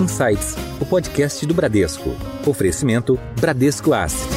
Insights, o podcast do Bradesco. Oferecimento Bradesco Asset.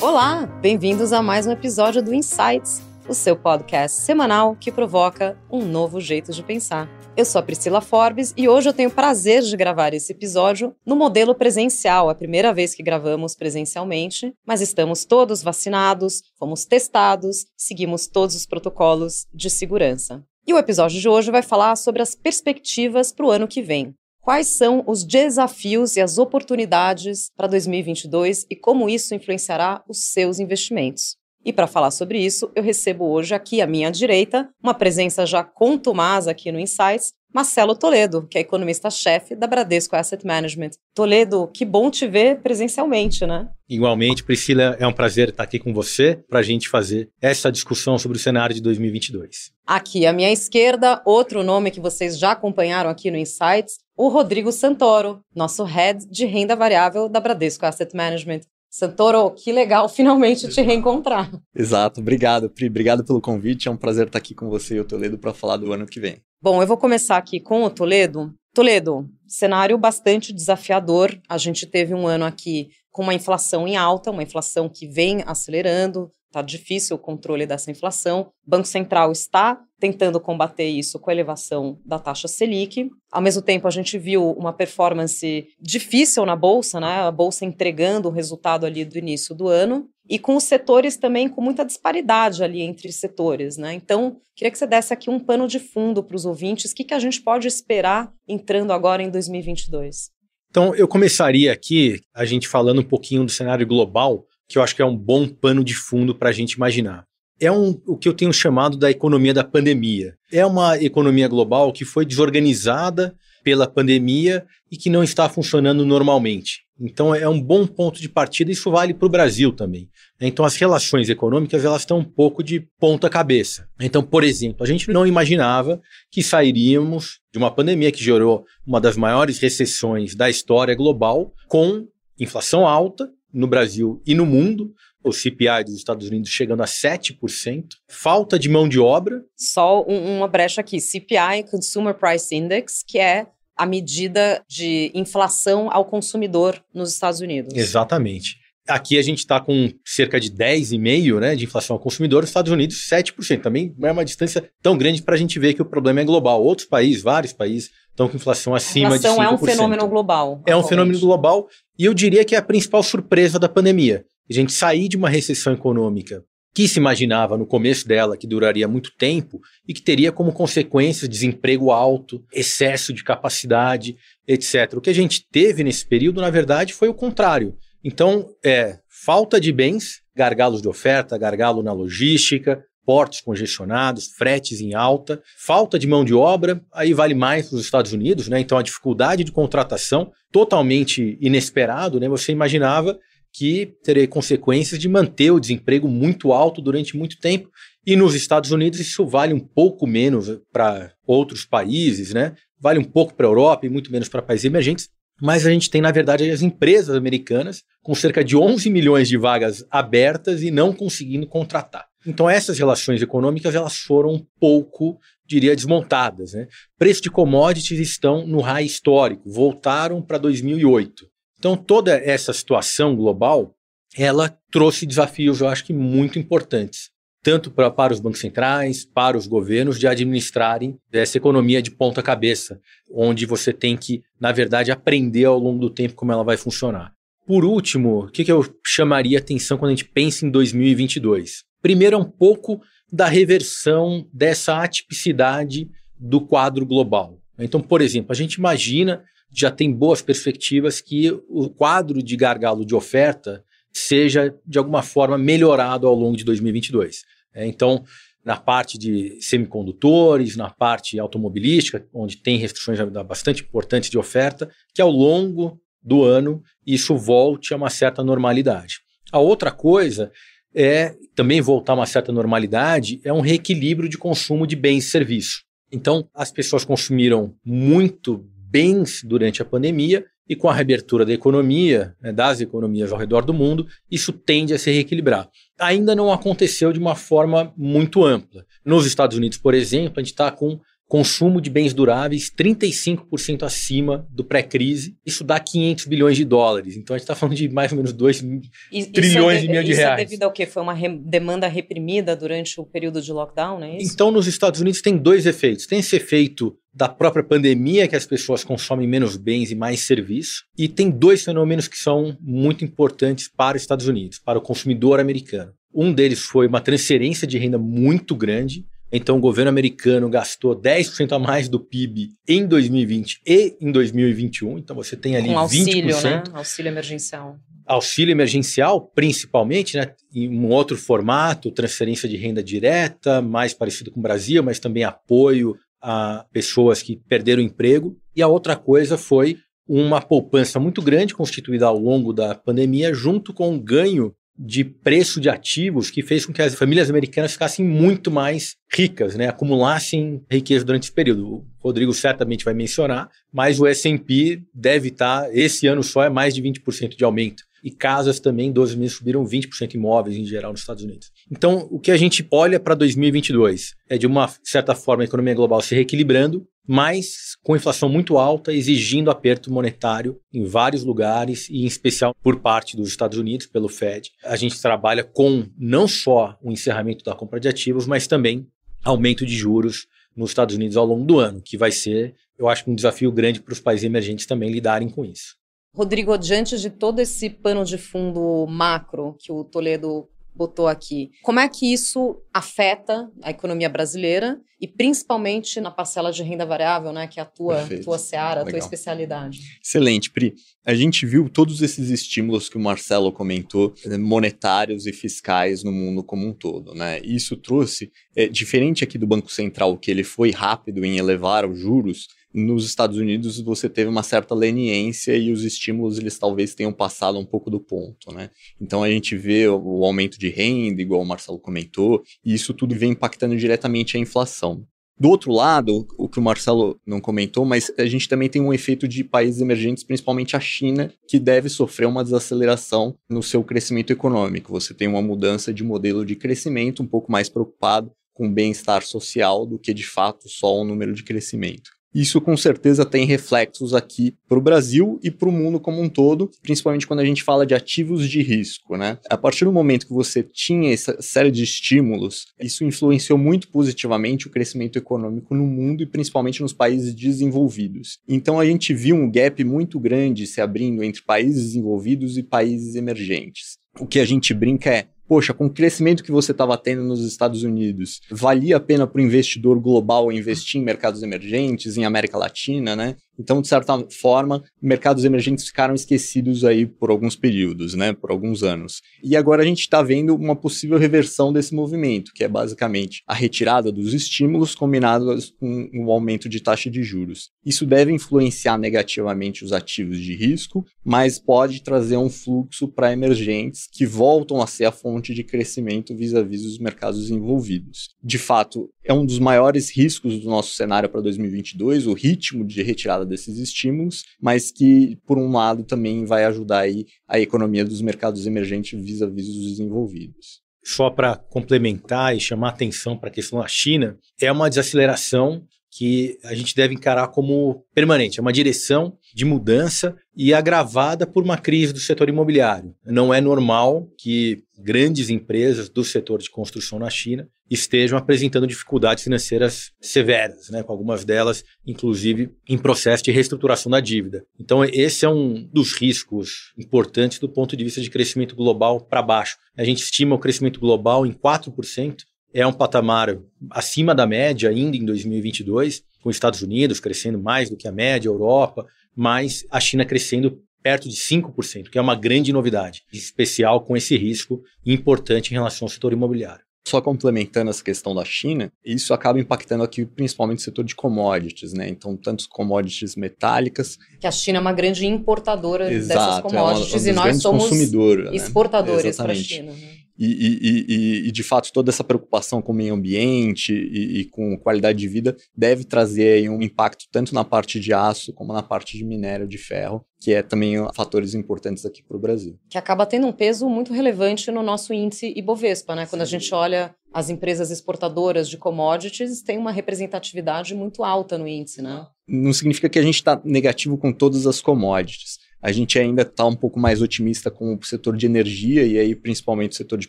Olá, bem-vindos a mais um episódio do Insights, o seu podcast semanal que provoca um novo jeito de pensar. Eu sou a Priscila Forbes e hoje eu tenho o prazer de gravar esse episódio no modelo presencial, a primeira vez que gravamos presencialmente, mas estamos todos vacinados, fomos testados, seguimos todos os protocolos de segurança. E o episódio de hoje vai falar sobre as perspectivas para o ano que vem. Quais são os desafios e as oportunidades para 2022 e como isso influenciará os seus investimentos? E para falar sobre isso, eu recebo hoje aqui à minha direita uma presença já contumaz aqui no Insights, Marcelo Toledo, que é economista-chefe da Bradesco Asset Management. Toledo, que bom te ver presencialmente, né? Igualmente, Priscila, é um prazer estar aqui com você para a gente fazer essa discussão sobre o cenário de 2022. Aqui à minha esquerda, outro nome que vocês já acompanharam aqui no Insights, o Rodrigo Santoro, nosso head de renda variável da Bradesco Asset Management. Santoro, que legal finalmente te reencontrar. Exato, obrigado, Pri. Obrigado pelo convite. É um prazer estar aqui com você e o Toledo para falar do ano que vem. Bom, eu vou começar aqui com o Toledo. Toledo, cenário bastante desafiador. A gente teve um ano aqui com uma inflação em alta, uma inflação que vem acelerando, Está difícil o controle dessa inflação. O Banco Central está tentando combater isso com a elevação da taxa Selic. Ao mesmo tempo, a gente viu uma performance difícil na Bolsa, né? a Bolsa entregando o resultado ali do início do ano, e com os setores também com muita disparidade ali entre setores. Né? Então, queria que você desse aqui um pano de fundo para os ouvintes. O que, que a gente pode esperar entrando agora em 2022? Então, eu começaria aqui, a gente falando um pouquinho do cenário global, que eu acho que é um bom pano de fundo para a gente imaginar. É um, o que eu tenho chamado da economia da pandemia. É uma economia global que foi desorganizada pela pandemia e que não está funcionando normalmente. Então é um bom ponto de partida, isso vale para o Brasil também. Então as relações econômicas elas estão um pouco de ponta cabeça. Então, por exemplo, a gente não imaginava que sairíamos de uma pandemia que gerou uma das maiores recessões da história global com inflação alta no Brasil e no mundo, o CPI dos Estados Unidos chegando a 7%, falta de mão de obra. Só um, uma brecha aqui: CPI, Consumer Price Index, que é a medida de inflação ao consumidor nos Estados Unidos. Exatamente. Aqui a gente está com cerca de 10,5% né, de inflação ao consumidor, nos Estados Unidos 7%. Também não é uma distância tão grande para a gente ver que o problema é global. Outros países, vários países, estão com inflação acima inflação de 5%. é um fenômeno global. É um fenômeno global e eu diria que é a principal surpresa da pandemia. A gente sair de uma recessão econômica que se imaginava no começo dela que duraria muito tempo e que teria como consequência desemprego alto, excesso de capacidade, etc. O que a gente teve nesse período, na verdade, foi o contrário. Então, é falta de bens, gargalos de oferta, gargalo na logística, portos congestionados, fretes em alta, falta de mão de obra, aí vale mais para os Estados Unidos, né? Então a dificuldade de contratação totalmente inesperado, né? Você imaginava que teria consequências de manter o desemprego muito alto durante muito tempo. E nos Estados Unidos isso vale um pouco menos para outros países, né? Vale um pouco para a Europa e muito menos para países emergentes. Mas a gente tem, na verdade, as empresas americanas com cerca de 11 milhões de vagas abertas e não conseguindo contratar. Então essas relações econômicas elas foram um pouco, diria, desmontadas. Né? Preços de commodities estão no high histórico, voltaram para 2008. Então toda essa situação global, ela trouxe desafios, eu acho que muito importantes, tanto pra, para os bancos centrais, para os governos, de administrarem essa economia de ponta cabeça, onde você tem que, na verdade, aprender ao longo do tempo como ela vai funcionar. Por último, o que, que eu chamaria atenção quando a gente pensa em 2022? Primeiro é um pouco da reversão dessa atipicidade do quadro global. Então, por exemplo, a gente imagina, já tem boas perspectivas que o quadro de gargalo de oferta seja, de alguma forma, melhorado ao longo de 2022. É, então, na parte de semicondutores, na parte automobilística, onde tem restrições bastante importantes de oferta, que ao longo do ano isso volte a uma certa normalidade. A outra coisa é também voltar a uma certa normalidade, é um reequilíbrio de consumo de bens e serviços. Então, as pessoas consumiram muito bens durante a pandemia e com a reabertura da economia, né, das economias ao redor do mundo, isso tende a se reequilibrar. Ainda não aconteceu de uma forma muito ampla. Nos Estados Unidos, por exemplo, a gente está com consumo de bens duráveis 35% acima do pré-crise. Isso dá 500 bilhões de dólares. Então a gente está falando de mais ou menos 2 e, trilhões é, e meio de isso reais. é devido ao quê? Foi uma re demanda reprimida durante o período de lockdown, não é isso? Então nos Estados Unidos tem dois efeitos. Tem esse efeito da própria pandemia, que as pessoas consomem menos bens e mais serviços, e tem dois fenômenos que são muito importantes para os Estados Unidos, para o consumidor americano. Um deles foi uma transferência de renda muito grande, então, o governo americano gastou 10% a mais do PIB em 2020 e em 2021. Então, você tem ali Com auxílio, 20%. né? Auxílio emergencial. Auxílio emergencial, principalmente, né? em um outro formato, transferência de renda direta, mais parecido com o Brasil, mas também apoio a pessoas que perderam o emprego. E a outra coisa foi uma poupança muito grande constituída ao longo da pandemia, junto com um ganho de preço de ativos que fez com que as famílias americanas ficassem muito mais ricas, né? acumulassem riqueza durante esse período. O Rodrigo certamente vai mencionar, mas o S&P deve estar, esse ano só é mais de 20% de aumento. E casas também, 12 meses subiram 20% imóveis em geral nos Estados Unidos. Então, o que a gente olha para 2022 é, de uma certa forma, a economia global se reequilibrando, mas com inflação muito alta, exigindo aperto monetário em vários lugares, e em especial por parte dos Estados Unidos, pelo Fed. A gente trabalha com não só o encerramento da compra de ativos, mas também aumento de juros nos Estados Unidos ao longo do ano, que vai ser, eu acho, um desafio grande para os países emergentes também lidarem com isso. Rodrigo, diante de todo esse pano de fundo macro que o Toledo botou aqui. Como é que isso afeta a economia brasileira e principalmente na parcela de renda variável, né, que é a tua, tua seara, a tua especialidade? Excelente, Pri. A gente viu todos esses estímulos que o Marcelo comentou, eh, monetários e fiscais no mundo como um todo, né? Isso trouxe, é, diferente aqui do Banco Central, que ele foi rápido em elevar os juros, nos Estados Unidos você teve uma certa leniência e os estímulos eles talvez tenham passado um pouco do ponto, né? Então a gente vê o, aumento de renda, igual o Marcelo comentou, e isso tudo vem impactando diretamente a inflação. Do outro lado, o que o Marcelo não comentou, mas a gente também tem um efeito de países emergentes, principalmente a China, que deve sofrer uma desaceleração no seu crescimento econômico. Você tem uma mudança de modelo de crescimento, um pouco mais preocupado com o bem-estar social do que de fato só o número de crescimento. Isso com certeza tem reflexos aqui para o Brasil e para o mundo como um todo, principalmente quando a gente fala de ativos de risco, né? A partir do momento que você tinha essa série de estímulos, isso influenciou muito positivamente o crescimento econômico no mundo e principalmente nos países desenvolvidos. Então a gente viu um gap muito grande se abrindo entre países desenvolvidos e países emergentes. O que a gente brinca é poxa, com o crescimento que você estava tendo nos Estados Unidos, valia a pena para o investidor global investir em mercados emergentes, em América Latina, né? Então, de certa forma, mercados emergentes ficaram esquecidos aí por alguns períodos, né, por alguns anos. E agora a gente está vendo uma possível reversão desse movimento, que é basicamente a retirada dos estímulos combinados com o aumento de taxa de juros. Isso deve influenciar negativamente os ativos de risco, mas pode trazer um fluxo para emergentes que voltam a ser a fonte de crescimento vis-à-vis -vis os mercados envolvidos. De fato, é um dos maiores riscos do nosso cenário para 2022, o ritmo de retirada desses estímulos, mas que, por um lado, também vai ajudar aí a economia dos mercados emergentes vis-à-vis -vis os desenvolvidos. Só para complementar e chamar atenção para a questão da China, é uma desaceleração que a gente deve encarar como permanente, é uma direção de mudança e agravada por uma crise do setor imobiliário. Não é normal que grandes empresas do setor de construção na China estejam apresentando dificuldades financeiras severas, né, com algumas delas, inclusive, em processo de reestruturação da dívida. Então, esse é um dos riscos importantes do ponto de vista de crescimento global para baixo. A gente estima o crescimento global em 4%, é um patamar acima da média ainda em 2022, com os Estados Unidos crescendo mais do que a média, a Europa, mas a China crescendo perto de 5%, que é uma grande novidade, especial com esse risco importante em relação ao setor imobiliário. Só complementando essa questão da China, isso acaba impactando aqui principalmente o setor de commodities, né? Então, tantos commodities metálicas. Que a China é uma grande importadora Exato, dessas commodities é uma, e nós somos né? exportadores né? para a China. Né? E, e, e, e, de fato, toda essa preocupação com o meio ambiente e, e, com qualidade de vida deve trazer um impacto tanto na parte de aço como na parte de minério de ferro, que é também fatores importantes aqui para o Brasil. Que acaba tendo um peso muito relevante no nosso índice Ibovespa, né? Quando a gente olha as empresas exportadoras de commodities, tem uma representatividade muito alta no índice, né? Não significa que a gente está negativo com todas as commodities a gente ainda está um pouco mais otimista com o setor de energia e aí principalmente o setor de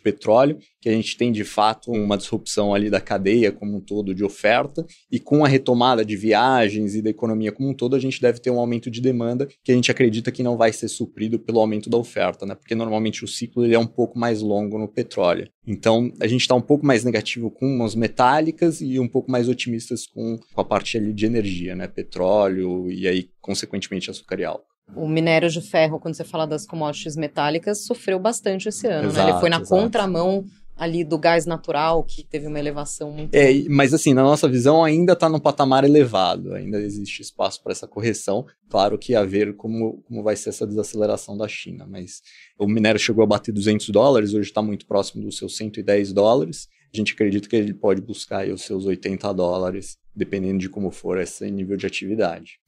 petróleo, que a gente tem de fato uma disrupção ali da cadeia como um todo de oferta e com a retomada de viagens e da economia como um todo, a gente deve ter um aumento de demanda que a gente acredita que não vai ser suprido pelo aumento da oferta, né? Porque normalmente o ciclo ele é um pouco mais longo no petróleo. Então, a gente está um pouco mais negativo com as metálicas e um pouco mais otimistas com, com a parte ali de energia, né? Petróleo e aí, consequentemente, açúcar e álcool. O minério de ferro, quando você fala das commodities metálicas, sofreu bastante esse ano, exato, né? Ele foi na exato. contramão ali do gás natural, que teve uma elevação muito... É, mas assim, na nossa visão ainda está num patamar elevado, ainda existe espaço para essa correção, claro que a ver como, como vai ser essa desaceleração da China, mas o minério chegou a bater 200 dólares, hoje está muito próximo dos seus 110 dólares, a gente acredita que ele pode buscar os seus 80 dólares, dependendo de como for esse nível de atividade.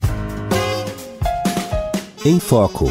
Em Foco.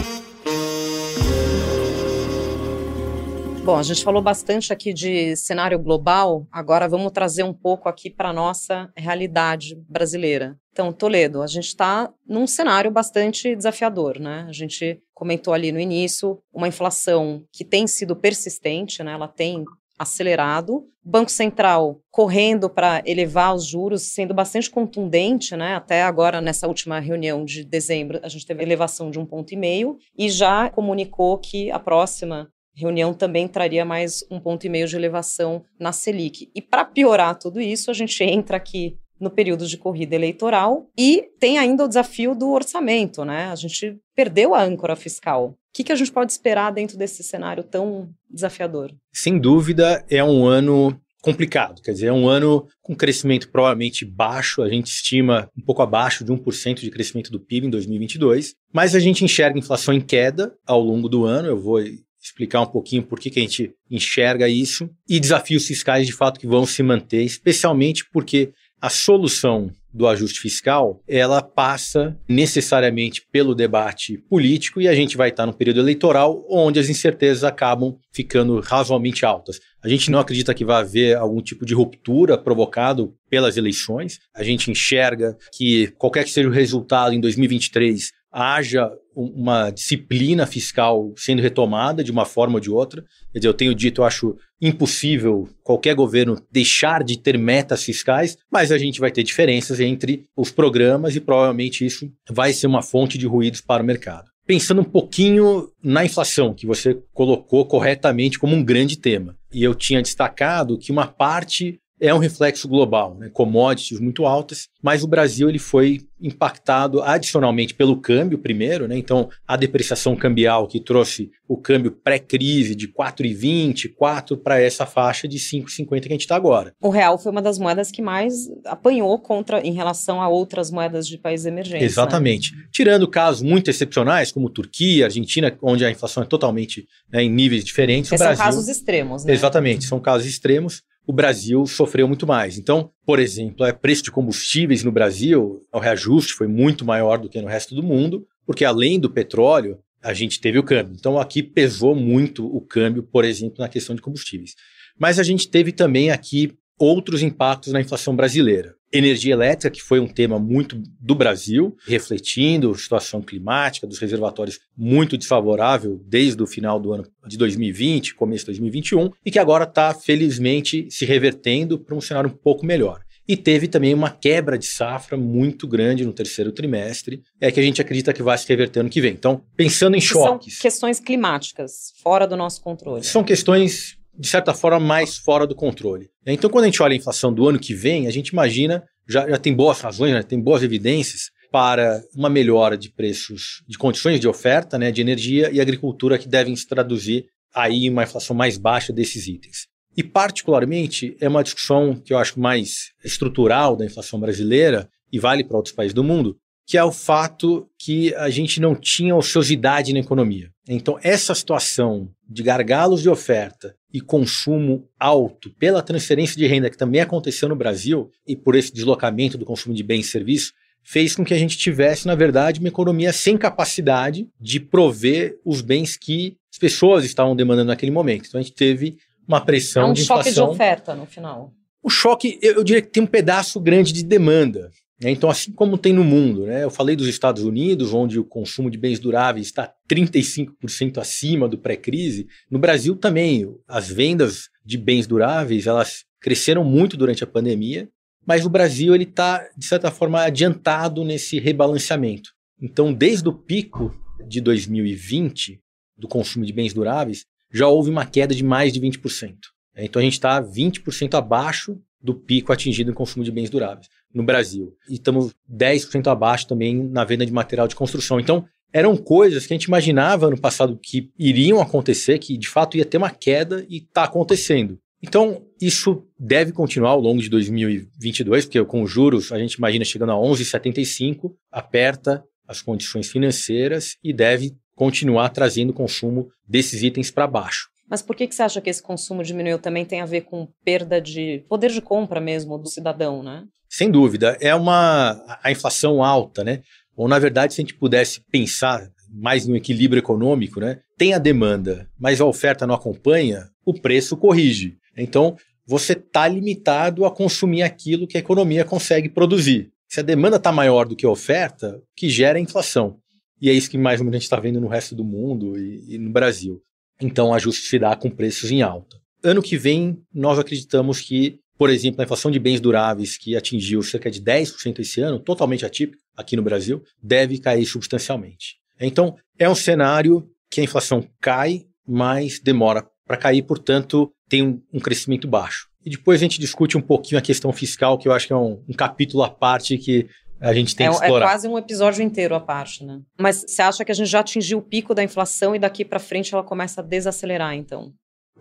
Bom, a gente falou bastante aqui de cenário global, agora vamos trazer um pouco aqui para a nossa realidade brasileira. Então, Toledo, a gente está num cenário bastante desafiador, né? A gente comentou ali no início uma inflação que tem sido persistente, né? Ela tem acelerado, Banco Central correndo para elevar os juros, sendo bastante contundente, né? Até agora, nessa última reunião de dezembro, a gente teve elevação de um ponto e meio e já comunicou que a próxima reunião também traria mais um ponto e meio de elevação na Selic. E para piorar tudo isso, a gente entra aqui no período de corrida eleitoral e tem ainda o desafio do orçamento, né? A gente perdeu a âncora fiscal. Que, que a gente pode esperar dentro desse cenário tão desafiador? Sem dúvida, é um ano complicado, quer dizer, é um ano com crescimento provavelmente baixo, a gente estima um pouco abaixo de 1% de crescimento do PIB em 2022, mas a gente enxerga inflação em queda ao longo do ano, eu vou explicar um pouquinho por que, que a gente enxerga isso, e desafios fiscais de fato que vão se manter, especialmente porque a solução do ajuste fiscal, ela passa necessariamente pelo debate político e a gente vai estar no período eleitoral onde as incertezas acabam ficando razoavelmente altas. A gente não acredita que vai haver algum tipo de ruptura provocado pelas eleições. A gente enxerga que qualquer que seja o resultado em 2023, haja uma disciplina fiscal sendo retomada de uma forma ou de outra. Quer dizer, eu tenho dito, eu acho impossível qualquer governo deixar de ter metas fiscais, mas a gente vai ter diferenças entre os programas e provavelmente isso vai ser uma fonte de ruídos para o mercado. Pensando um pouquinho na inflação, que você colocou corretamente como um grande tema. E eu tinha destacado que uma parte é um reflexo global, né? commodities muito altas, mas o Brasil ele foi impactado adicionalmente pelo câmbio primeiro, né? então a depreciação cambial que trouxe o câmbio pré-crise de 4,20, 4 para essa faixa de 5,50 que a gente está agora. O real foi uma das moedas que mais apanhou contra em relação a outras moedas de países emergentes. Né? Exatamente. Né? Tirando casos muito excepcionais, como Turquia, Argentina, onde a inflação é totalmente né, em níveis diferentes. Esses Brasil, são casos extremos, né? Exatamente, são casos extremos o Brasil sofreu muito mais. Então, por exemplo, o preço de combustíveis no Brasil, o reajuste foi muito maior do que no resto do mundo, porque além do petróleo, a gente teve o câmbio. Então, aqui pesou muito o câmbio, por exemplo, na questão de combustíveis. Mas a gente teve também aqui outros impactos na inflação brasileira energia elétrica, que foi um tema muito do Brasil, refletindo a situação climática dos reservatórios muito desfavorável desde o final do ano de 2020, começo de 2021, e que agora está felizmente se revertendo para um cenário um pouco melhor. E teve também uma quebra de safra muito grande no terceiro trimestre, é que a gente acredita que vai se reverter ano que vem. Então, pensando em choques. São questões climáticas, fora do nosso controle. São questões de certa forma, mais fora do controle. Então, quando a gente olha a inflação do ano que vem, a gente imagina, já, já tem boas razões, né, tem boas evidências para uma melhora de preços, de condições de oferta, né, de energia e agricultura que devem se traduzir aí uma inflação mais baixa desses itens. E, particularmente, é uma discussão que eu acho mais estrutural da inflação brasileira e vale para outros países do mundo, que é o fato que a gente não tinha ociosidade na economia. Então, essa situação de gargalos de oferta e consumo alto pela transferência de renda que também aconteceu no Brasil e por esse deslocamento do consumo de bens e serviços, fez com que a gente tivesse, na verdade, uma economia sem capacidade de prover os bens que as pessoas estavam demandando naquele momento. Então a gente teve uma pressão é um de inflação. choque de oferta no final. O choque, eu, eu diria que tem um pedaço grande de demanda. Né? Então, assim como tem no mundo, né? eu falei dos Estados Unidos, onde o consumo de bens duráveis está 35% acima do pré-crise, no Brasil também, as vendas de bens duráveis elas cresceram muito durante a pandemia, mas o Brasil ele está, de certa forma, adiantado nesse rebalanceamento. Então, desde o pico de 2020 do consumo de bens duráveis, já houve uma queda de mais de 20%. Então, a gente está 20% abaixo do pico atingido em consumo de bens duráveis no Brasil. E estamos 10% abaixo também na venda de material de construção. Então, eram coisas que a gente imaginava no passado que iriam acontecer, que de fato ia ter uma queda e está acontecendo. Então, isso deve continuar ao longo de 2022, porque com os juros a gente imagina chegando a 11,75, aperta as condições financeiras e deve continuar trazendo o consumo desses itens para baixo. Mas por que, que você acha que esse consumo diminuiu? Também tem a ver com perda de poder de compra mesmo do cidadão, né? Sem dúvida. É uma a inflação alta, né? Ou, na verdade, se a gente pudesse pensar mais no equilíbrio econômico, né? Tem a demanda, mas a oferta não acompanha, o preço corrige. Então, você está limitado a consumir aquilo que a economia consegue produzir. Se a demanda está maior do que a oferta, que gera a inflação. E é isso que mais ou menos a gente está vendo no resto do mundo e, e no Brasil. Então, o ajuste se dá com preços em alta. Ano que vem, nós acreditamos que, por exemplo, a inflação de bens duráveis, que atingiu cerca de 10% esse ano, totalmente atípico aqui no Brasil, deve cair substancialmente. Então, é um cenário que a inflação cai, mas demora para cair, portanto, tem um, um, crescimento baixo. E depois a gente discute um pouquinho a questão fiscal, que eu acho que é um, um capítulo à parte que a gente tem é, que explorar. É quase um episódio inteiro à parte, né? Mas você acha que a gente já atingiu o pico da inflação e daqui para frente ela começa a desacelerar, então?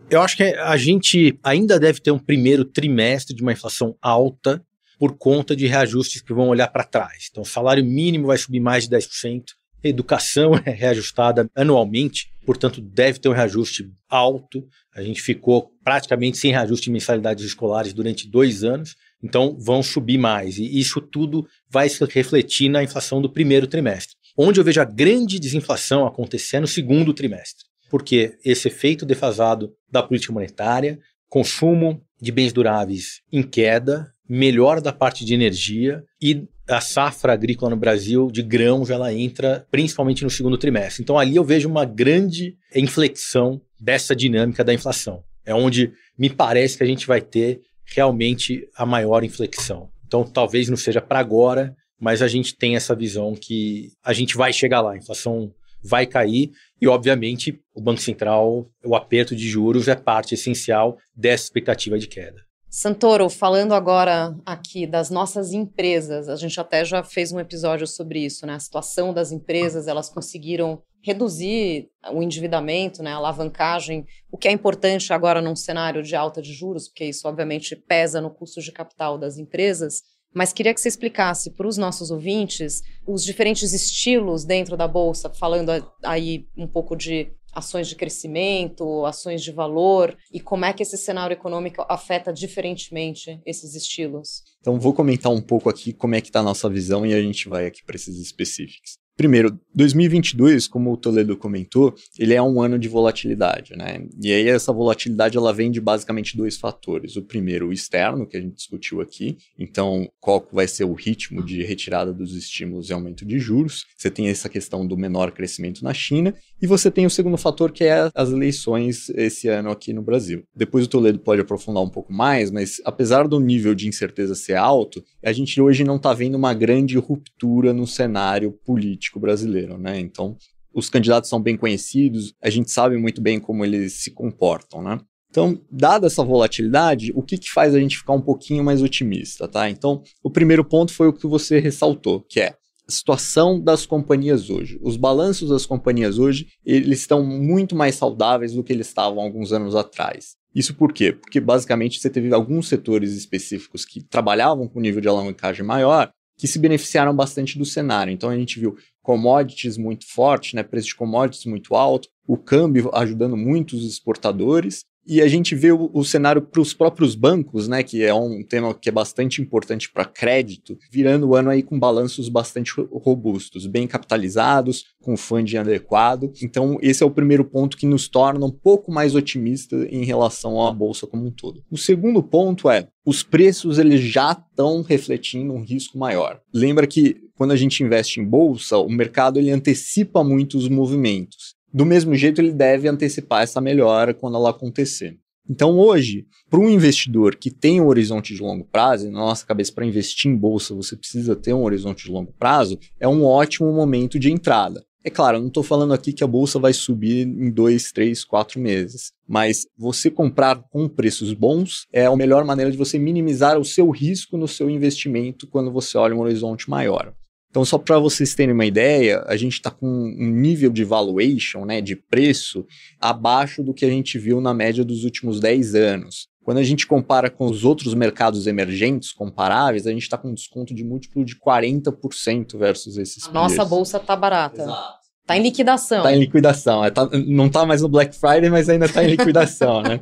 Eu acho que a gente ainda deve ter um primeiro trimestre de uma inflação alta por conta de reajustes que vão olhar para trás. Então, o salário mínimo vai subir mais de 10%, a educação é reajustada anualmente, portanto, deve ter um reajuste alto. A gente ficou praticamente sem reajuste de mensalidades escolares durante dois anos. Então, vão subir mais. E isso tudo vai se refletir na inflação do primeiro trimestre. Onde eu vejo a grande desinflação acontecer é no segundo trimestre. Porque esse efeito defasado da política monetária, consumo de bens duráveis em queda, melhora da parte de energia e a safra agrícola no Brasil de grãos ela entra principalmente no segundo trimestre. Então ali eu vejo uma grande inflexão dessa dinâmica da inflação. É onde me parece que a gente vai ter realmente a maior inflexão. Então, talvez não seja para agora, mas a gente tem essa visão que a gente vai chegar lá, a inflação vai cair e, obviamente, o Banco Central, o aperto de juros é parte essencial dessa expectativa de queda. Santoro, falando agora aqui das nossas empresas, a gente até já fez um episódio sobre isso, né? A situação das empresas, elas conseguiram reduzir o endividamento, né, a alavancagem, o que é importante agora num cenário de alta de juros, porque isso obviamente pesa no custo de capital das empresas. Mas queria que você explicasse para os nossos ouvintes os diferentes estilos dentro da bolsa, falando aí um pouco de ações de crescimento, ações de valor e como é que esse cenário econômico afeta diferentemente esses estilos. Então vou comentar um pouco aqui como é que está a nossa visão e a gente vai aqui para esses específicos. Primeiro, 2022, como o Toledo comentou, ele é um ano de volatilidade, né? E aí essa volatilidade ela vem de basicamente dois fatores. O primeiro, o externo, que a gente discutiu aqui. Então, qual vai ser o ritmo de retirada dos estímulos e aumento de juros? Você tem essa questão do menor crescimento na China e você tem o segundo fator que é as eleições esse ano aqui no Brasil. Depois o Toledo pode aprofundar um pouco mais, mas apesar do nível de incerteza ser alto, a gente hoje não está vendo uma grande ruptura no cenário político político brasileiro, né? Então, os candidatos são bem conhecidos, a gente sabe muito bem como eles se comportam, né? Então, dada essa volatilidade, o que, que faz a gente ficar um pouquinho mais otimista, tá? Então, o primeiro ponto foi o que você ressaltou, que é a situação das companhias hoje. Os balanços das companhias hoje, eles estão muito mais saudáveis do que eles estavam alguns anos atrás. Isso por quê? Porque basicamente você teve alguns setores específicos que trabalhavam com nível de alavancagem maior que se beneficiaram bastante do cenário. Então a gente viu commodities muito forte, né, preço de commodities muito alto, o câmbio ajudando muito os exportadores E a gente vê o, o cenário para os próprios bancos, né, que é um tema que é bastante importante para crédito, virando o ano aí com balanços bastante robustos, bem capitalizados, com funding adequado. Então, esse é o primeiro ponto que nos torna um pouco mais otimistas em relação à bolsa como um todo. O segundo ponto é os preços eles já estão refletindo um risco maior. Lembra que quando a gente investe em bolsa, o mercado ele antecipa muito os movimentos. Do mesmo jeito, ele deve antecipar essa melhora quando ela acontecer. Então, hoje, para um investidor que tem um horizonte de longo prazo, e na nossa cabeça, para investir em bolsa, você precisa ter um horizonte de longo prazo, é um ótimo momento de entrada. É claro, eu não estou falando aqui que a bolsa vai subir em dois, três, quatro meses, mas você comprar com preços bons é a melhor maneira de você minimizar o seu risco no seu investimento quando você olha um horizonte maior. Então, só para vocês terem uma ideia, a gente está com um nível de valuation, né, de preço, abaixo do que a gente viu na média dos últimos 10 anos. Quando a gente compara com os outros mercados emergentes comparáveis, a gente está com um desconto de múltiplo de 40% versus esses A nossa bolsa tá barata. Exato. Tá em liquidação. Tá em liquidação. É, tá, não tá mais no Black Friday, mas ainda tá em liquidação, né?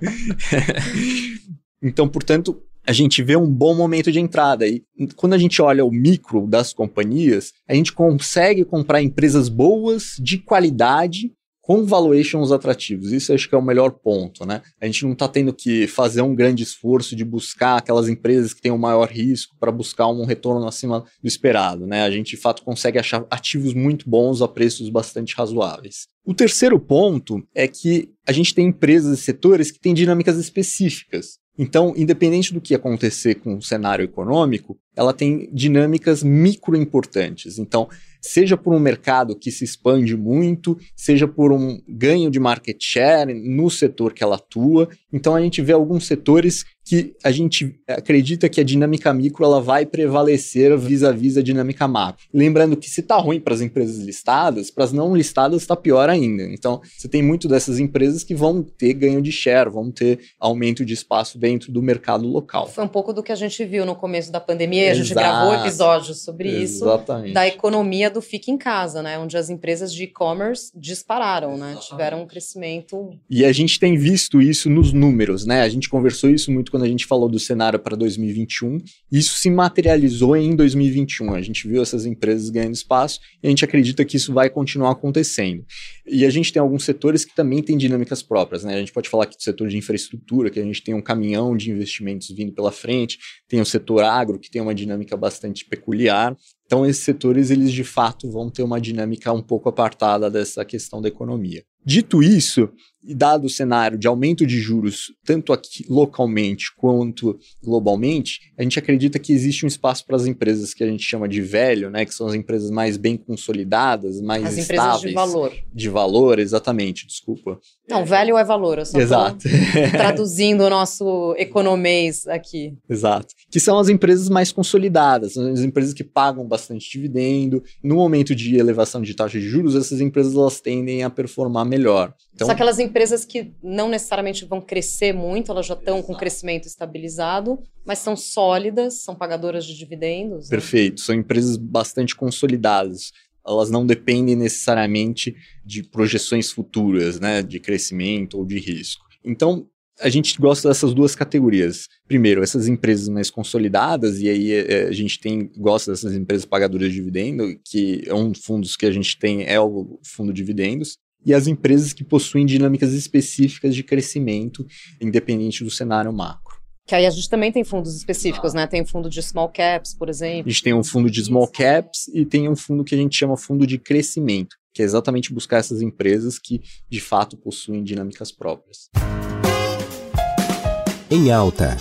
então, portanto, a gente vê um bom momento de entrada. E quando a gente olha o micro das companhias, a gente consegue comprar empresas boas, de qualidade, com valuations atrativos. Isso acho que é o melhor ponto, né? A gente não está tendo que fazer um grande esforço de buscar aquelas empresas que têm o maior risco para buscar um retorno acima do esperado, né? A gente, de fato, consegue achar ativos muito bons a preços bastante razoáveis. O terceiro ponto é que a gente tem empresas e setores que têm dinâmicas específicas. Então, independente do que acontecer com o cenário econômico, ela tem dinâmicas micro importantes. Então, seja por um mercado que se expande muito, seja por um ganho de market share no setor que ela atua. Então, a gente vê alguns setores que a gente acredita que a dinâmica micro ela vai prevalecer vis-à-vis -vis a dinâmica macro. Lembrando que se está ruim para as empresas listadas, para as não listadas está pior ainda. Então, você tem muito dessas empresas que vão ter ganho de share, vão ter aumento de espaço dentro do mercado local. Foi um pouco do que a gente viu no começo da pandemia, Exato. a gente gravou episódios sobre Exatamente. isso, da economia do fique em casa, né, onde as empresas de e-commerce dispararam, né, tiveram um crescimento. E a gente tem visto isso nos números, né? A gente conversou isso muito quando a gente falou do cenário para 2021. Isso se materializou em 2021. A gente viu essas empresas ganhando espaço e a gente acredita que isso vai continuar acontecendo. E a gente tem alguns setores que também têm dinâmicas próprias, né? A gente pode falar aqui do setor de infraestrutura, que a gente tem um caminhão de investimentos vindo pela frente, tem o setor agro, que tem uma dinâmica bastante peculiar. Então, esses setores, eles de fato vão ter uma dinâmica um pouco apartada dessa questão da economia. Dito isso, e dado o cenário de aumento de juros, tanto aqui localmente quanto globalmente, a gente acredita que existe um espaço para as empresas que a gente chama de velho, né, que são as empresas mais bem consolidadas, mais as estáveis. empresas de valor. De valor, exatamente, desculpa. Não, velho é valor, eu só Exato. traduzindo o nosso economês aqui. Exato. Que são as empresas mais consolidadas, as empresas que pagam bastante dividendo. No momento de elevação de taxa de juros, essas empresas elas tendem a performar melhor. Então, São aquelas empresas que não necessariamente vão crescer muito, elas já estão com crescimento estabilizado, mas são sólidas, são pagadoras de dividendos. Né? Perfeito, né? são empresas bastante consolidadas. Elas não dependem necessariamente de projeções futuras, né, de crescimento ou de risco. Então, a gente gosta dessas duas categorias. Primeiro, essas empresas mais consolidadas, e aí é, a gente tem gosta dessas empresas pagadoras de dividendo, que é um dos fundos que a gente tem é o fundo de dividendos e as empresas que possuem dinâmicas específicas de crescimento, independente do cenário macro. Que aí a gente também tem fundos específicos, né? Tem o fundo de small caps, por exemplo. A gente tem um fundo de small caps e tem um fundo que a gente chama fundo de crescimento, que é exatamente buscar essas empresas que de fato possuem dinâmicas próprias. Em alta.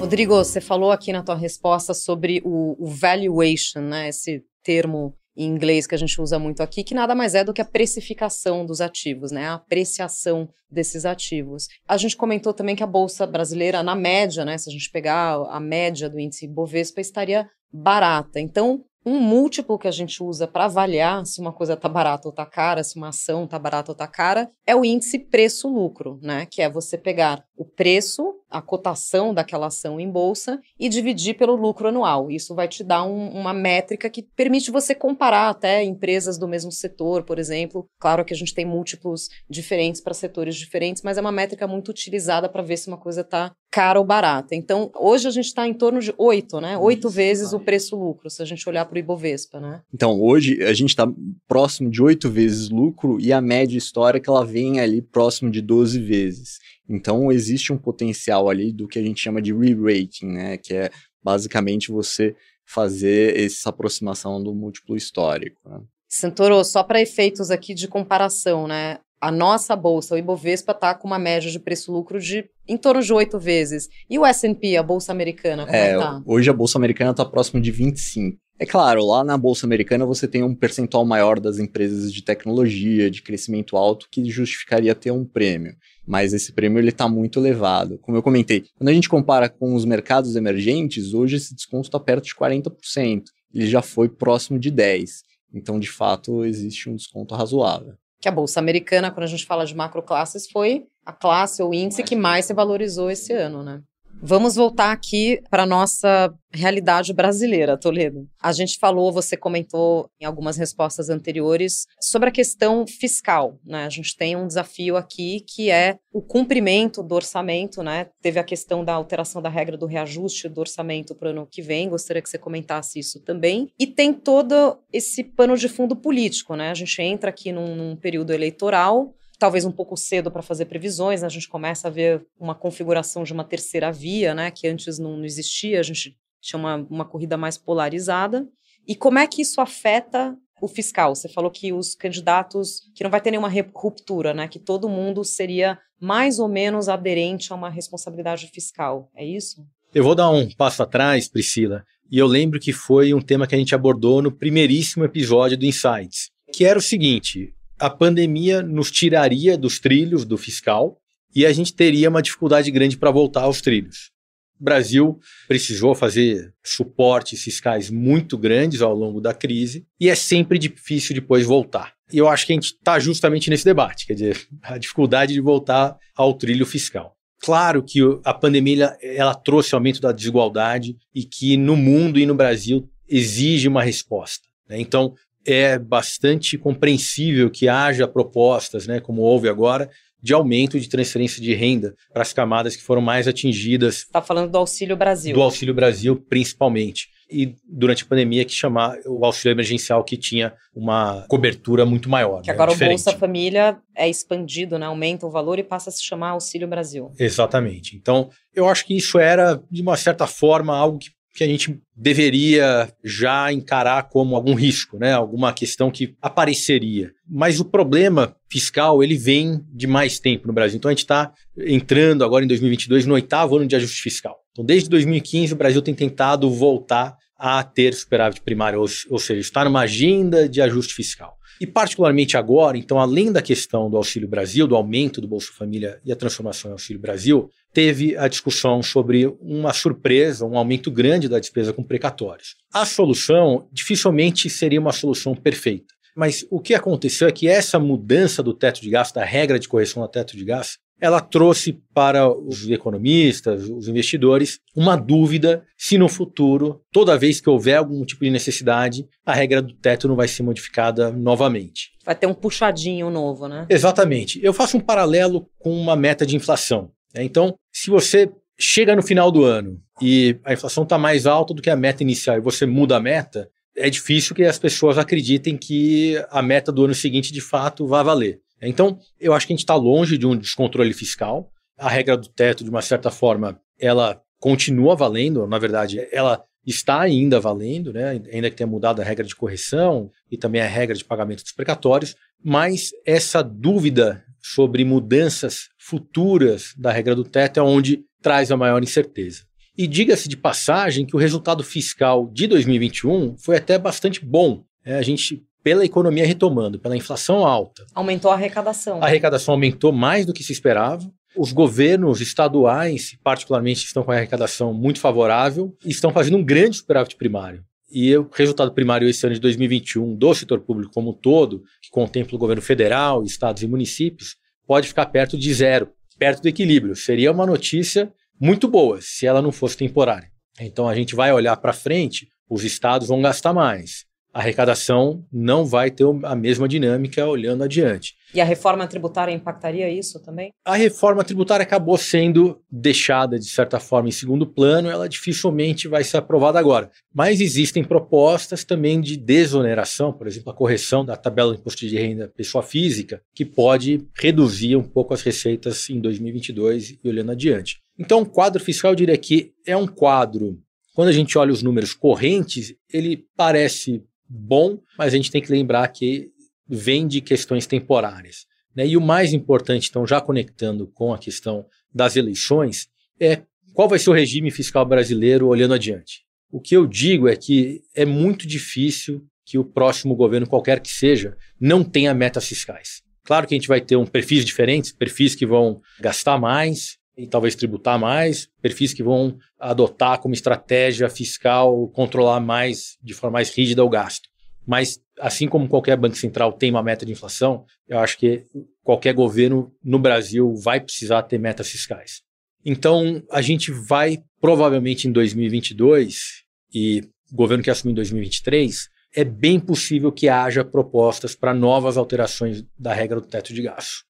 Rodrigo, você falou aqui na tua resposta sobre o, o valuation, né? Esse termo em inglês que a gente usa muito aqui, que nada mais é do que a precificação dos ativos, né? A apreciação desses ativos. A gente comentou também que a bolsa brasileira, na média, né, se a gente pegar a média do índice Bovespa, estaria barata. Então, um múltiplo que a gente usa para avaliar se uma coisa está barata ou está cara, se uma ação está barata ou está cara, é o índice preço-lucro, né? Que é você pegar o preço a cotação daquela ação em bolsa e dividir pelo lucro anual. Isso vai te dar um, uma métrica que permite você comparar até empresas do mesmo setor, por exemplo. Claro que a gente tem múltiplos diferentes para setores diferentes, mas é uma métrica muito utilizada para ver se uma coisa está cara ou barata. Então, hoje a gente está em torno de oito, né? Oito vezes o preço-lucro, se a gente olhar para o Ibovespa, né? Então, hoje a gente está próximo de oito vezes lucro e a média histórica ela vem ali próximo de 12 vezes. Então, existe um potencial ali do que a gente chama de re-rating, né? Que é basicamente você fazer essa aproximação do múltiplo histórico. Né? Santoro, só para efeitos aqui de comparação, né? A nossa bolsa, o Ibovespa, está com uma média de preço-lucro de em torno de oito vezes. E o S&P, a bolsa americana, como é, é tá? Hoje a bolsa americana está próximo de 25. É claro, lá na bolsa americana você tem um percentual maior das empresas de tecnologia, de crescimento alto, que justificaria ter um prêmio. Mas esse prêmio ele está muito elevado. Como eu comentei, quando a gente compara com os mercados emergentes, hoje esse desconto está perto de 40%. Ele já foi próximo de 10%. Então, de fato, existe um desconto razoável que a Bolsa Americana, quando a gente fala de macroclasses, foi a classe ou índice que mais se valorizou esse ano, né? Vamos voltar aqui para nossa realidade brasileira, Toledo. A gente falou, você comentou em algumas respostas anteriores sobre a questão fiscal, né? A gente tem um desafio aqui que é o cumprimento do orçamento, né? Teve a questão da alteração da regra do reajuste do orçamento para o ano que vem, gostaria que você comentasse isso também. E tem todo esse pano de fundo político, né? A gente entra aqui num, num período eleitoral talvez um pouco cedo para fazer previsões, né? a gente começa a ver uma configuração de uma terceira via, né, que antes não, não existia, a gente tinha uma, uma corrida mais polarizada. E como é que isso afeta o fiscal? Você falou que os candidatos, que não vai ter nenhuma ruptura, né, que todo mundo seria mais ou menos aderente a uma responsabilidade fiscal, é isso? Eu vou dar um passo atrás, Priscila, e eu lembro que foi um tema que a gente abordou no primeiríssimo episódio do Insights, que era o seguinte: a pandemia nos tiraria dos trilhos do fiscal e a gente teria uma dificuldade grande para voltar aos trilhos. O Brasil precisou fazer suportes fiscais muito grandes ao longo da crise e é sempre difícil depois voltar. E eu acho que a gente está justamente nesse debate, quer dizer, a dificuldade de voltar ao trilho fiscal. Claro que a pandemia ela trouxe aumento da desigualdade e que no mundo e no Brasil exige uma resposta. Né? Então, é bastante compreensível que haja propostas, né, como houve agora, de aumento de transferência de renda para as camadas que foram mais atingidas. Está falando do Auxílio Brasil. Do Auxílio Brasil, principalmente. E durante a pandemia, que chamar o auxílio emergencial, que tinha uma cobertura muito maior. Que né? agora Diferente. o Bolsa Família é expandido, né? aumenta o valor e passa a se chamar Auxílio Brasil. Exatamente. Então, eu acho que isso era, de uma certa forma, algo que que a gente deveria já encarar como algum risco, né? Alguma questão que apareceria. Mas o problema fiscal ele vem de mais tempo no Brasil. Então a gente está entrando agora em 2022 no oitavo ano de ajuste fiscal. Então desde 2015 o Brasil tem tentado voltar a ter superávit primário, ou, ou seja, está numa agenda de ajuste fiscal. E particularmente agora, então, além da questão do Auxílio Brasil, do aumento do Bolsa Família e a transformação em Auxílio Brasil, teve a discussão sobre uma surpresa, um aumento grande da despesa com precatórios. A solução dificilmente seria uma solução perfeita. Mas o que aconteceu é que essa mudança do teto de gasto, da regra de correção do teto de gasto, ela trouxe para os economistas, os investidores, uma dúvida se no futuro, toda vez que houver algum tipo de necessidade, a regra do teto não vai ser modificada novamente. Vai ter um puxadinho novo, né? Exatamente. Eu faço um paralelo com uma meta de inflação. Né? Então, se você chega no final do ano e a inflação está mais alta do que a meta inicial e você muda a meta, é difícil que as pessoas acreditem que a meta do ano seguinte de fato vá valer. Então, eu acho que a gente está longe de um descontrole fiscal. A regra do teto, de uma certa forma, ela continua valendo, na verdade, ela está ainda valendo, né? ainda que tenha mudado a regra de correção e também a regra de pagamento dos precatórios, mas essa dúvida sobre mudanças futuras da regra do teto é onde traz a maior incerteza. E diga-se de passagem que o resultado fiscal de 2021 foi até bastante bom. É, a gente pela economia retomando, pela inflação alta. Aumentou a arrecadação. A arrecadação aumentou mais do que se esperava. Os governos estaduais, particularmente, estão com a arrecadação muito favorável e estão fazendo um grande superávit primário. E o resultado primário esse ano de 2021 do setor público como um todo, que contempla o governo federal, estados e municípios, pode ficar perto de zero, perto do equilíbrio. Seria uma notícia muito boa se ela não fosse temporária. Então a gente vai olhar para frente, os estados vão gastar mais a arrecadação não vai ter a mesma dinâmica olhando adiante. E a reforma tributária impactaria isso também? A reforma tributária acabou sendo deixada, de certa forma, em segundo plano, ela dificilmente vai ser aprovada agora. Mas existem propostas também de desoneração, por exemplo, a correção da tabela de imposto de renda pessoa física, que pode reduzir um pouco as receitas em 2022 e olhando adiante. Então, o quadro fiscal, eu diria que é um quadro quando a gente olha os números correntes, ele parece bom, mas a gente tem que lembrar que vem de questões temporárias. Né? E o mais importante, então, já conectando com a questão das eleições, é qual vai ser o regime fiscal brasileiro olhando adiante. O que eu digo é que é muito difícil que o próximo governo, qualquer que seja, não tenha metas fiscais. Claro que a gente vai ter um perfis diferentes, perfis que vão gastar mais e talvez tributar mais, perfis que vão adotar como estratégia fiscal controlar mais, de forma mais rígida, o gasto. Mas, assim como qualquer banco central tem uma meta de inflação, eu acho que qualquer governo no Brasil vai precisar ter metas fiscais. Então, a gente vai provavelmente em 2022 e o governo que assumiu em 2023, é bem possível que haja propostas para novas alterações da regra do teto de gasto.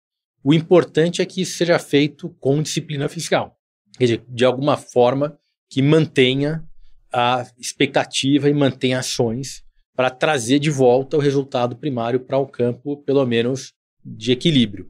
O importante é que isso seja feito com disciplina fiscal. Quer dizer, de alguma forma que mantenha a expectativa e mantenha ações para trazer de volta o resultado primário para o campo, pelo menos de equilíbrio.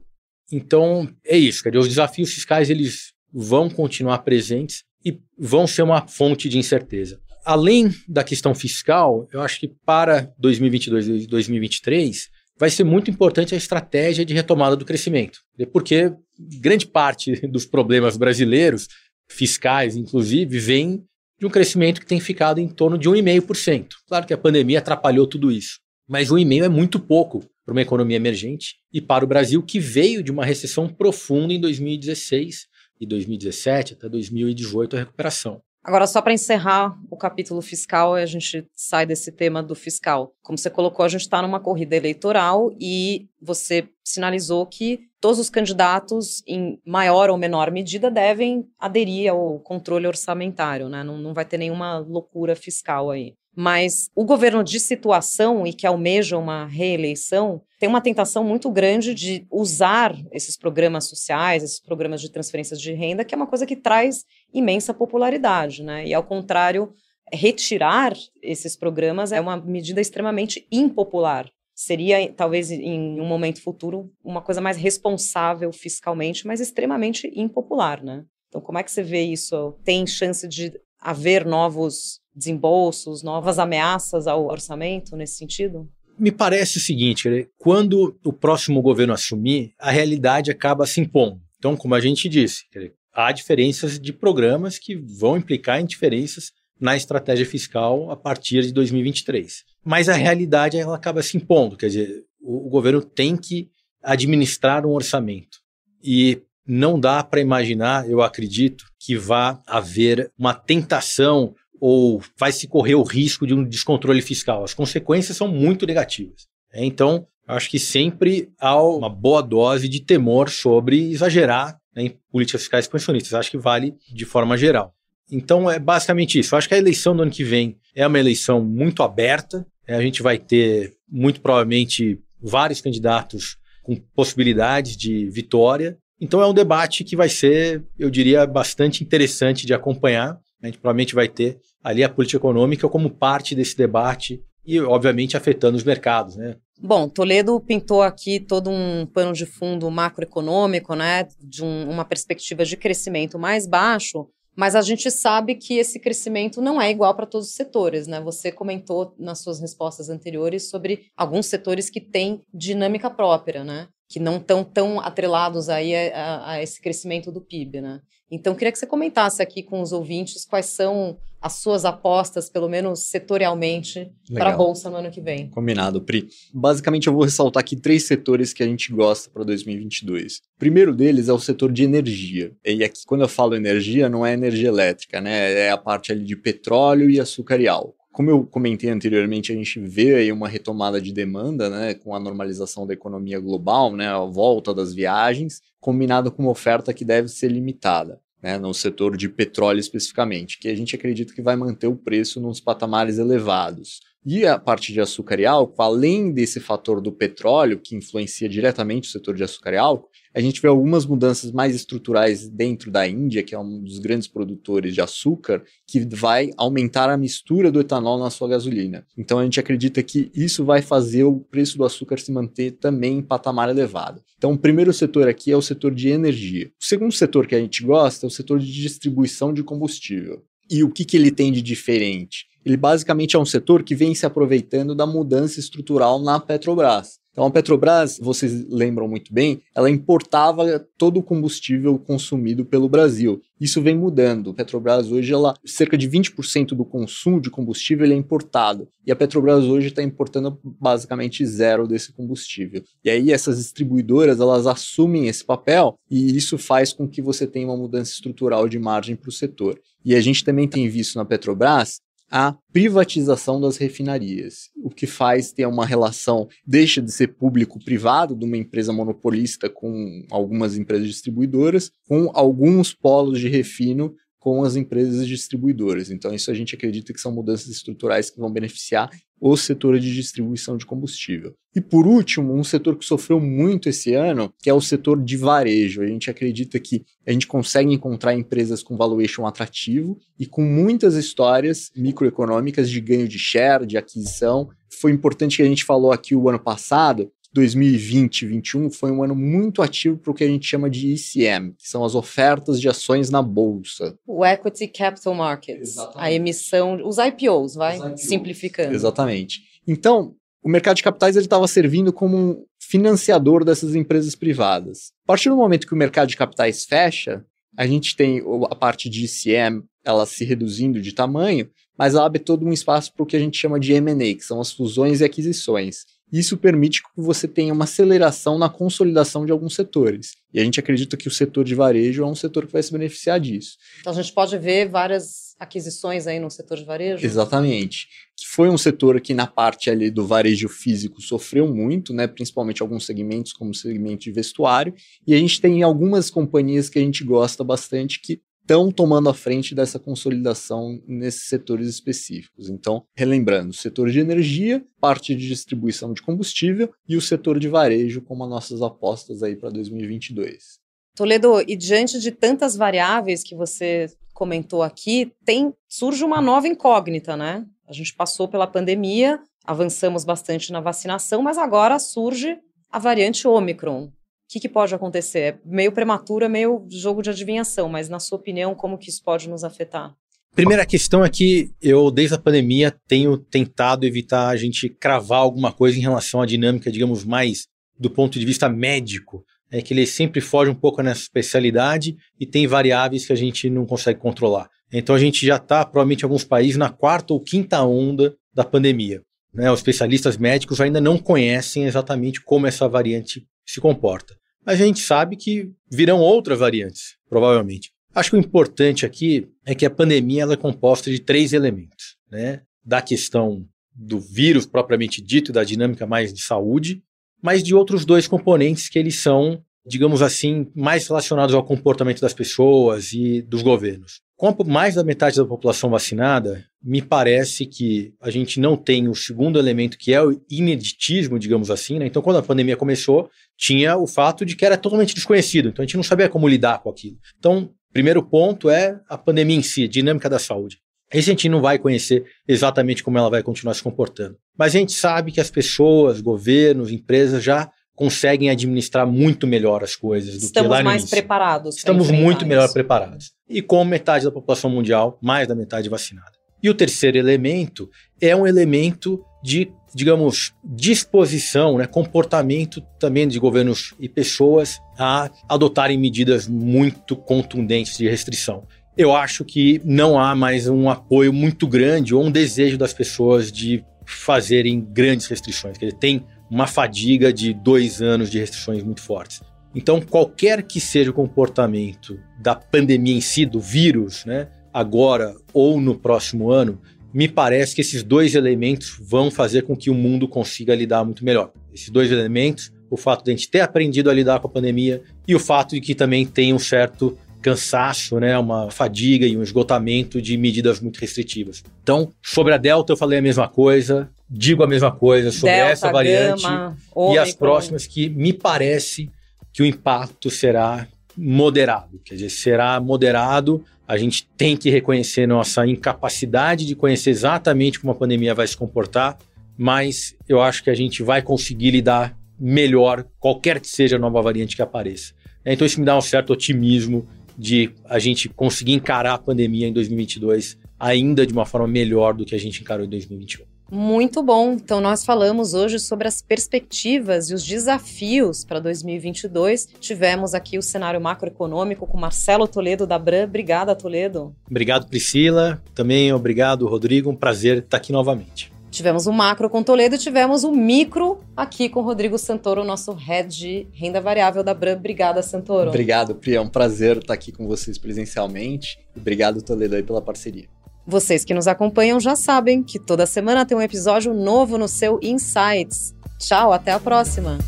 Então, é isso, quer dizer, os desafios fiscais eles vão continuar presentes e vão ser uma fonte de incerteza. Além da questão fiscal, eu acho que para 2022 e 2023 vai ser muito importante a estratégia de retomada do crescimento, porque grande parte dos problemas brasileiros, fiscais inclusive, vem de um crescimento que tem ficado em torno de 1,5%. Claro que a pandemia atrapalhou tudo isso, mas 1,5% é muito pouco para uma economia emergente e para o Brasil que veio de uma recessão profunda em 2016 e 2017 até 2018 a recuperação. Agora, só para encerrar o capítulo fiscal, a gente sai desse tema do fiscal. Como você colocou, a gente está numa corrida eleitoral e você sinalizou que todos os candidatos, em maior ou menor medida, devem aderir ao controle orçamentário, né? Não, não vai ter nenhuma loucura fiscal aí. Mas o governo de situação e que almeja uma reeleição tem uma tentação muito grande de usar esses programas sociais, esses programas de transferências de renda, que é uma coisa que traz imensa popularidade, né? E ao contrário, retirar esses programas é uma medida extremamente impopular. Seria, talvez, em um momento futuro, uma coisa mais responsável fiscalmente, mas extremamente impopular, né? Então, como é que você vê isso? Tem chance de haver novos desembolsos, novas ameaças ao orçamento nesse sentido? Me parece o seguinte: quando o próximo governo assumir, a realidade acaba se impondo. Então, como a gente disse, há diferenças de programas que vão implicar em diferenças na estratégia fiscal a partir de 2023. Mas a realidade ela acaba se impondo, quer dizer, o, o governo tem que administrar um orçamento. E não dá para imaginar, eu acredito, que vá haver uma tentação ou vai se correr o risco de um descontrole fiscal. As consequências são muito negativas. Então, acho que sempre há uma boa dose de temor sobre exagerar né, em políticas fiscais expansionistas. Acho que vale de forma geral. Então, é basicamente isso. Acho que a eleição do ano que vem é uma eleição muito aberta. Né? A gente vai ter, muito provavelmente, vários candidatos com possibilidades de vitória. Então, é um debate que vai ser, eu diria, bastante interessante de acompanhar. A gente provavelmente vai ter ali a política econômica como parte desse debate e, obviamente, afetando os mercados, né? Bom, Toledo pintou aqui todo um pano de fundo macroeconômico, né, de um, uma perspectiva de crescimento mais baixo, mas a gente sabe que esse crescimento não é igual para todos os setores, né? Você comentou nas suas respostas anteriores sobre alguns setores que têm dinâmica própria, né? Que não estão tão atrelados aí a, a, a esse crescimento do PIB, né? Então, queria que você comentasse aqui com os ouvintes quais são as suas apostas, pelo menos setorialmente, para a Bolsa no ano que vem. Combinado, Pri. Basicamente, eu vou ressaltar aqui três setores que a gente gosta para 2022. O primeiro deles é o setor de energia. E aqui, quando eu falo energia, não é energia elétrica, né? É a parte ali de petróleo e açúcar e álcool. Como eu comentei anteriormente, a gente vê aí uma retomada de demanda, né, com a normalização da economia global, né, a volta das viagens, combinado com uma oferta que deve ser limitada. Né, no setor de petróleo especificamente, que a gente acredita que vai manter o preço nos patamares elevados. E a parte de açúcar e álcool, além desse fator do petróleo, que influencia diretamente o setor de açúcar e álcool, a gente vê algumas mudanças mais estruturais dentro da Índia, que é um dos grandes produtores de açúcar, que vai aumentar a mistura do etanol na sua gasolina. Então a gente acredita que isso vai fazer o preço do açúcar se manter também em patamar elevado. Então o primeiro setor aqui é o setor de energia. O segundo setor que a gente gosta é o setor de distribuição de combustível. E o que, que ele tem de diferente? Ele basicamente é um setor que vem se aproveitando da mudança estrutural na Petrobras. Então, a Petrobras, vocês lembram muito bem, ela importava todo o combustível consumido pelo Brasil. Isso vem mudando. A Petrobras hoje, ela, cerca de 20% do consumo de combustível é importado. E a Petrobras hoje está importando basicamente zero desse combustível. E aí essas distribuidoras, elas assumem esse papel e isso faz com que você tenha uma mudança estrutural de margem para o setor. E a gente também tem visto na Petrobras a privatização das refinarias, o que faz ter uma relação, deixa de ser público-privado, de uma empresa monopolista com algumas empresas distribuidoras, com alguns polos de refino com as empresas distribuidoras. Então, isso a gente acredita que são mudanças estruturais que vão beneficiar o setor de distribuição de combustível. E por último, um setor que sofreu muito esse ano, que é o setor de varejo. A gente acredita que a gente consegue encontrar empresas com valuation atrativo e com muitas histórias microeconômicas de ganho de share, de aquisição. Foi importante que a gente falou aqui o ano passado 2020 2021 foi um ano muito ativo para o que a gente chama de ECM, que são as ofertas de ações na bolsa. O Equity Capital Markets, Exatamente. a emissão, os IPOs, vai os IPOs. simplificando. Exatamente. Então, o mercado de capitais estava servindo como um financiador dessas empresas privadas. A partir do momento que o mercado de capitais fecha, a gente tem a parte de ECM, ela se reduzindo de tamanho, mas ela abre todo um espaço para o que a gente chama de M&A, que são as fusões e aquisições. Isso permite que você tenha uma aceleração na consolidação de alguns setores. E a gente acredita que o setor de varejo é um setor que vai se beneficiar disso. Então a gente pode ver várias aquisições aí no setor de varejo? Exatamente. Que foi um setor que na parte ali do varejo físico sofreu muito, né, principalmente alguns segmentos como o segmento de vestuário, e a gente tem algumas companhias que a gente gosta bastante que estão tomando a frente dessa consolidação nesses setores específicos. Então, relembrando, setor de energia, parte de distribuição de combustível e o setor de varejo como as nossas apostas aí para 2022. Toledo, e diante de tantas variáveis que você comentou aqui, tem surge uma nova incógnita, né? A gente passou pela pandemia, avançamos bastante na vacinação, mas agora surge a variante Omicron que, que pode acontecer? É meio prematuro, é meio jogo de adivinhação, mas na sua opinião, como que isso pode nos afetar? Primeira questão é que eu, desde a pandemia, tenho tentado evitar a gente cravar alguma coisa em relação à dinâmica, digamos, mais do ponto de vista médico. É que ele sempre foge um pouco nessa especialidade e tem variáveis que a gente não consegue controlar. Então a gente já está, provavelmente, em alguns países, na quarta ou quinta onda da pandemia. Né? Os especialistas médicos ainda não conhecem exatamente como essa variante se comporta a gente sabe que virão outras variantes, provavelmente. Acho que o importante aqui é que a pandemia ela é composta de três elementos, né? Da questão do vírus propriamente dito, da dinâmica mais de saúde, mas de outros dois componentes que eles são, digamos assim, mais relacionados ao comportamento das pessoas e dos governos. Com mais da metade da população vacinada, me parece que a gente não tem o segundo elemento, que é o ineditismo, digamos assim. Né? Então, quando a pandemia começou, tinha o fato de que era totalmente desconhecido. Então, a gente não sabia como lidar com aquilo. Então, primeiro ponto é a pandemia em si, a dinâmica da saúde. Esse a gente não vai conhecer exatamente como ela vai continuar se comportando. Mas a gente sabe que as pessoas, governos, empresas já conseguem administrar muito melhor as coisas do Estamos que lá no mais preparados. Estamos muito melhor preparados. E com metade da população mundial, mais da metade vacinada. E o terceiro elemento é um elemento de, digamos, disposição, né, comportamento também de governos e pessoas a adotarem medidas muito contundentes de restrição. Eu acho que não há mais um apoio muito grande ou um desejo das pessoas de fazerem grandes restrições. Quer dizer, tem uma fadiga de dois anos de restrições muito fortes. Então, qualquer que seja o comportamento da pandemia em si, do vírus, né, agora ou no próximo ano, me parece que esses dois elementos vão fazer com que o mundo consiga lidar muito melhor. Esses dois elementos, o fato de a gente ter aprendido a lidar com a pandemia e o fato de que também tem um certo cansaço, né, uma fadiga e um esgotamento de medidas muito restritivas. Então, sobre a Delta eu falei a mesma coisa, digo a mesma coisa sobre Delta, essa variante Gama, e as próximas que me parece que o impacto será moderado, quer dizer, será moderado. A gente tem que reconhecer nossa incapacidade de conhecer exatamente como a pandemia vai se comportar, mas eu acho que a gente vai conseguir lidar melhor qualquer que seja a nova variante que apareça. Então isso me dá um certo otimismo de a gente conseguir encarar a pandemia em 2022 ainda de uma forma melhor do que a gente encarou em 2021. Muito bom. Então, nós falamos hoje sobre as perspectivas e os desafios para 2022. Tivemos aqui o cenário macroeconômico com Marcelo Toledo da Bran. Obrigada, Toledo. Obrigado, Priscila. Também obrigado, Rodrigo. Um prazer estar aqui novamente. Tivemos o macro com Toledo e tivemos o micro aqui com Rodrigo Santoro, nosso head de renda variável da Bran. Obrigada, Santoro. Obrigado, Pri. É um prazer estar aqui com vocês presencialmente. Obrigado, Toledo, aí pela parceria. Vocês que nos acompanham já sabem que toda semana tem um episódio novo no seu Insights. Tchau, até a próxima!